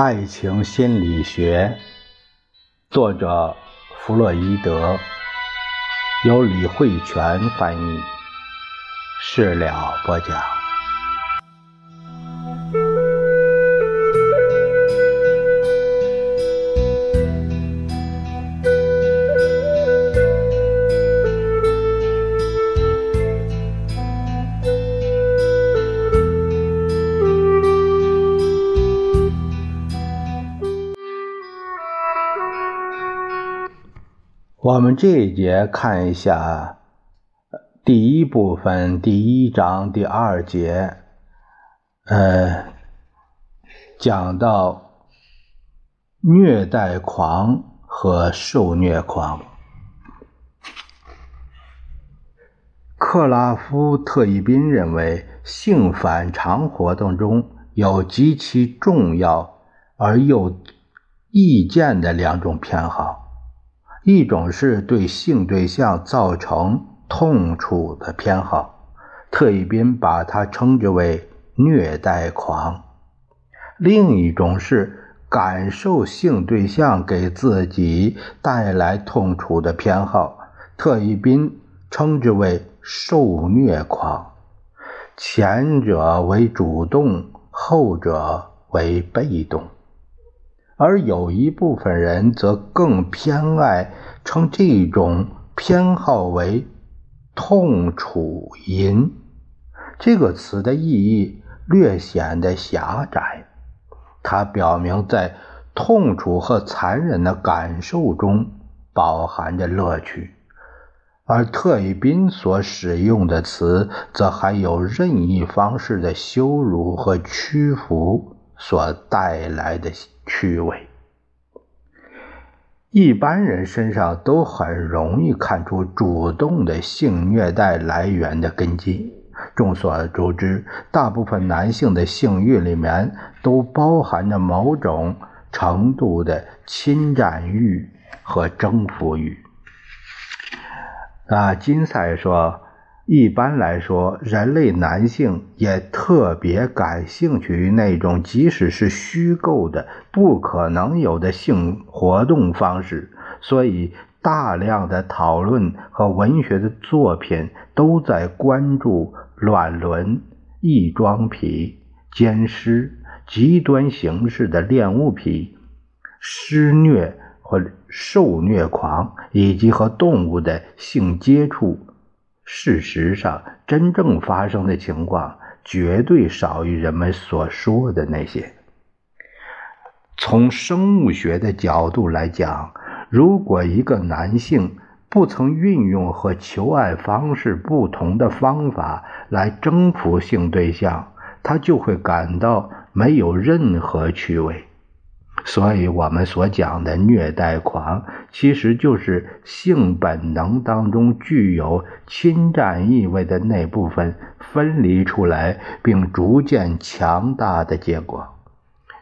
爱情心理学，作者弗洛伊德，由李慧泉翻译，事了播讲。我们这一节看一下第一部分第一章第二节，呃，讲到虐待狂和受虐狂。克拉夫特伊宾认为，性反常活动中有极其重要而又易见的两种偏好。一种是对性对象造成痛楚的偏好，特伊宾把它称之为虐待狂；另一种是感受性对象给自己带来痛楚的偏好，特伊宾称之为受虐狂。前者为主动，后者为被动。而有一部分人则更偏爱称这种偏好为“痛楚淫”。这个词的意义略显得狭窄，它表明在痛楚和残忍的感受中饱含着乐趣，而特里宾所使用的词则含有任意方式的羞辱和屈服。所带来的。趣味，一般人身上都很容易看出主动的性虐待来源的根基。众所周知，大部分男性的性欲里面都包含着某种程度的侵占欲和征服欲。啊，金赛说。一般来说，人类男性也特别感兴趣于那种即使是虚构的、不可能有的性活动方式，所以大量的讨论和文学的作品都在关注卵伦、异装癖、奸尸、极端形式的恋物癖、施虐或受虐狂，以及和动物的性接触。事实上，真正发生的情况绝对少于人们所说的那些。从生物学的角度来讲，如果一个男性不曾运用和求爱方式不同的方法来征服性对象，他就会感到没有任何趣味。所以，我们所讲的虐待狂，其实就是性本能当中具有侵占意味的那部分分离出来，并逐渐强大的结果。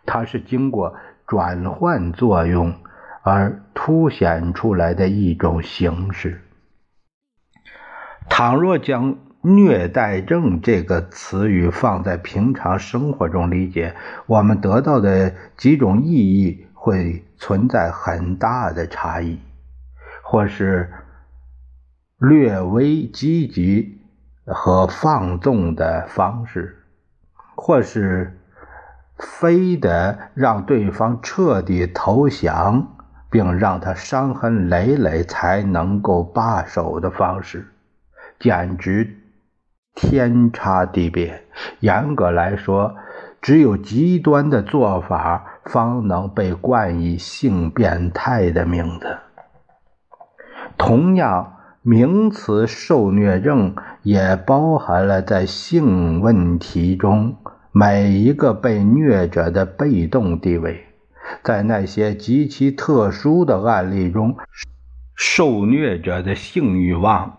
它是经过转换作用而凸显出来的一种形式。倘若将虐待症这个词语放在平常生活中理解，我们得到的几种意义会存在很大的差异，或是略微积极和放纵的方式，或是非得让对方彻底投降，并让他伤痕累累才能够罢手的方式，简直。天差地别。严格来说，只有极端的做法方能被冠以性变态的名字。同样，名词受虐症也包含了在性问题中每一个被虐者的被动地位。在那些极其特殊的案例中，受虐者的性欲望。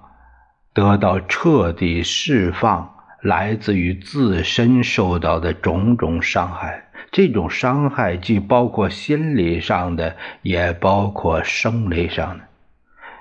得到彻底释放，来自于自身受到的种种伤害。这种伤害既包括心理上的，也包括生理上的。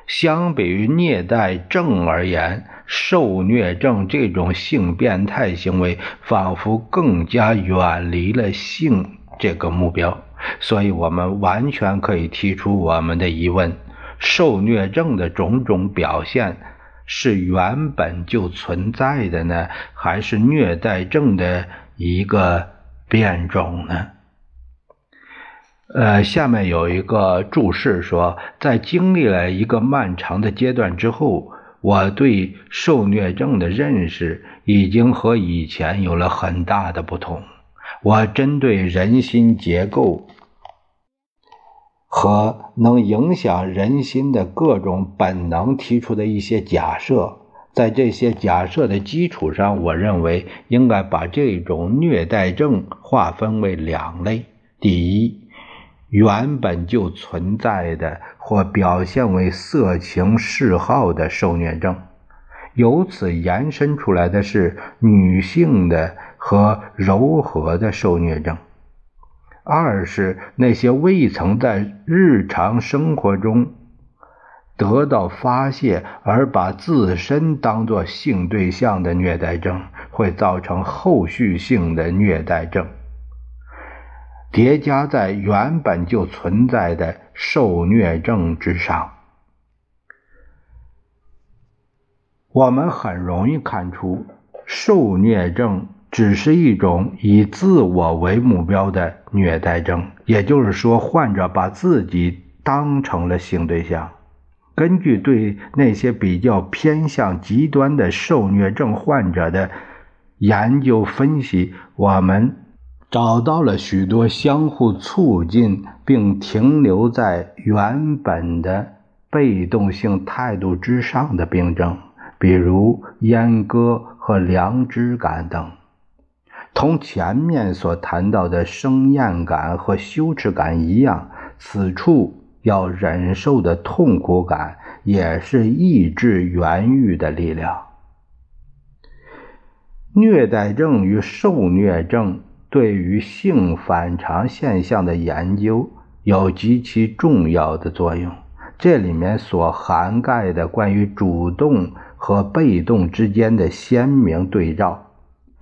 相比于虐待症而言，受虐症这种性变态行为，仿佛更加远离了性这个目标。所以我们完全可以提出我们的疑问：受虐症的种种表现是原本就存在的呢，还是虐待症的一个变种呢？呃，下面有一个注释说，在经历了一个漫长的阶段之后，我对受虐症的认识已经和以前有了很大的不同。我针对人心结构和能影响人心的各种本能提出的一些假设，在这些假设的基础上，我认为应该把这种虐待症划分为两类：第一，原本就存在的或表现为色情嗜好的受虐症，由此延伸出来的是女性的。和柔和的受虐症；二是那些未曾在日常生活中得到发泄而把自身当作性对象的虐待症，会造成后续性的虐待症，叠加在原本就存在的受虐症之上。我们很容易看出受虐症。只是一种以自我为目标的虐待症，也就是说，患者把自己当成了性对象。根据对那些比较偏向极端的受虐症患者的研究分析，我们找到了许多相互促进并停留在原本的被动性态度之上的病症，比如阉割和良知感等。同前面所谈到的生厌感和羞耻感一样，此处要忍受的痛苦感也是抑制原欲的力量。虐待症与受虐症对于性反常现象的研究有极其重要的作用。这里面所涵盖的关于主动和被动之间的鲜明对照。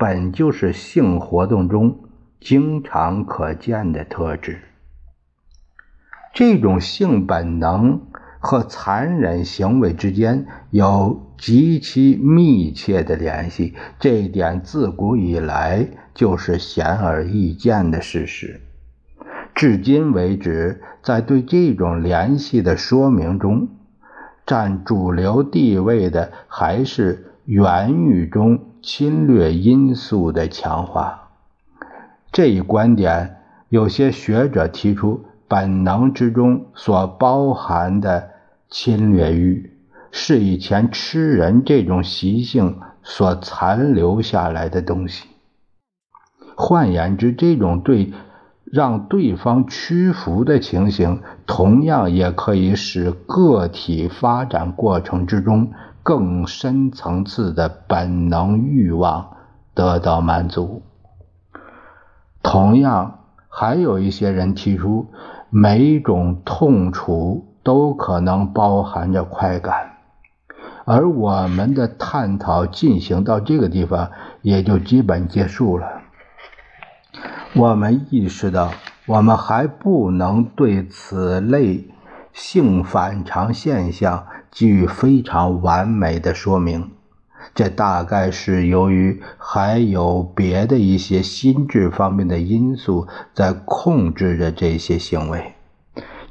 本就是性活动中经常可见的特质。这种性本能和残忍行为之间有极其密切的联系，这一点自古以来就是显而易见的事实。至今为止，在对这种联系的说明中，占主流地位的还是原语中。侵略因素的强化，这一观点，有些学者提出，本能之中所包含的侵略欲，是以前吃人这种习性所残留下来的东西。换言之，这种对让对方屈服的情形，同样也可以使个体发展过程之中。更深层次的本能欲望得到满足。同样，还有一些人提出，每种痛楚都可能包含着快感，而我们的探讨进行到这个地方也就基本结束了。我们意识到，我们还不能对此类性反常现象。给予非常完美的说明，这大概是由于还有别的一些心智方面的因素在控制着这些行为。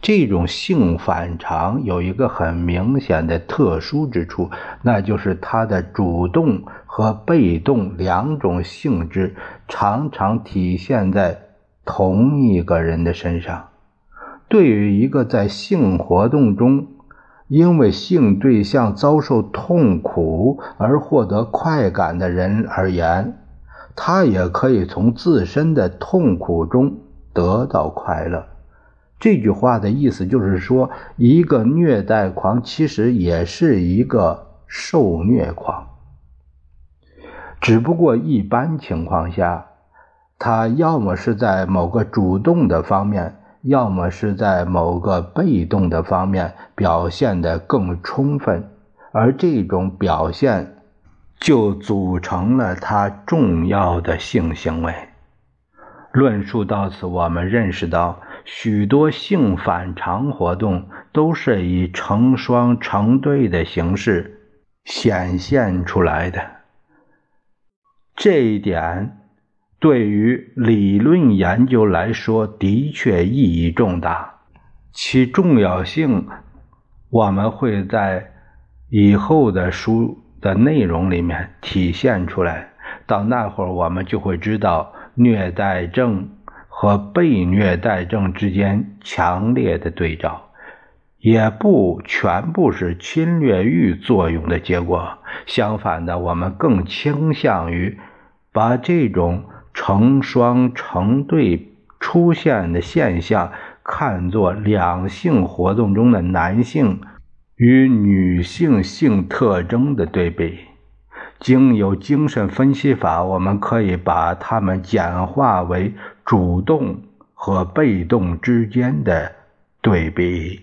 这种性反常有一个很明显的特殊之处，那就是它的主动和被动两种性质常常体现在同一个人的身上。对于一个在性活动中，因为性对象遭受痛苦而获得快感的人而言，他也可以从自身的痛苦中得到快乐。这句话的意思就是说，一个虐待狂其实也是一个受虐狂，只不过一般情况下，他要么是在某个主动的方面。要么是在某个被动的方面表现得更充分，而这种表现就组成了他重要的性行为。论述到此，我们认识到许多性反常活动都是以成双成对的形式显现出来的。这一点对于理论研究来说的确意义重大，其重要性我们会在以后的书的内容里面体现出来。到那会儿，我们就会知道虐待症和被虐待症之间强烈的对照，也不全部是侵略欲作用的结果。相反的，我们更倾向于把这种成双成对出现的现象看作两性活动中的男性与女性性特征的对比。经由精神分析法，我们可以把它们简化为主动和被动之间的对比。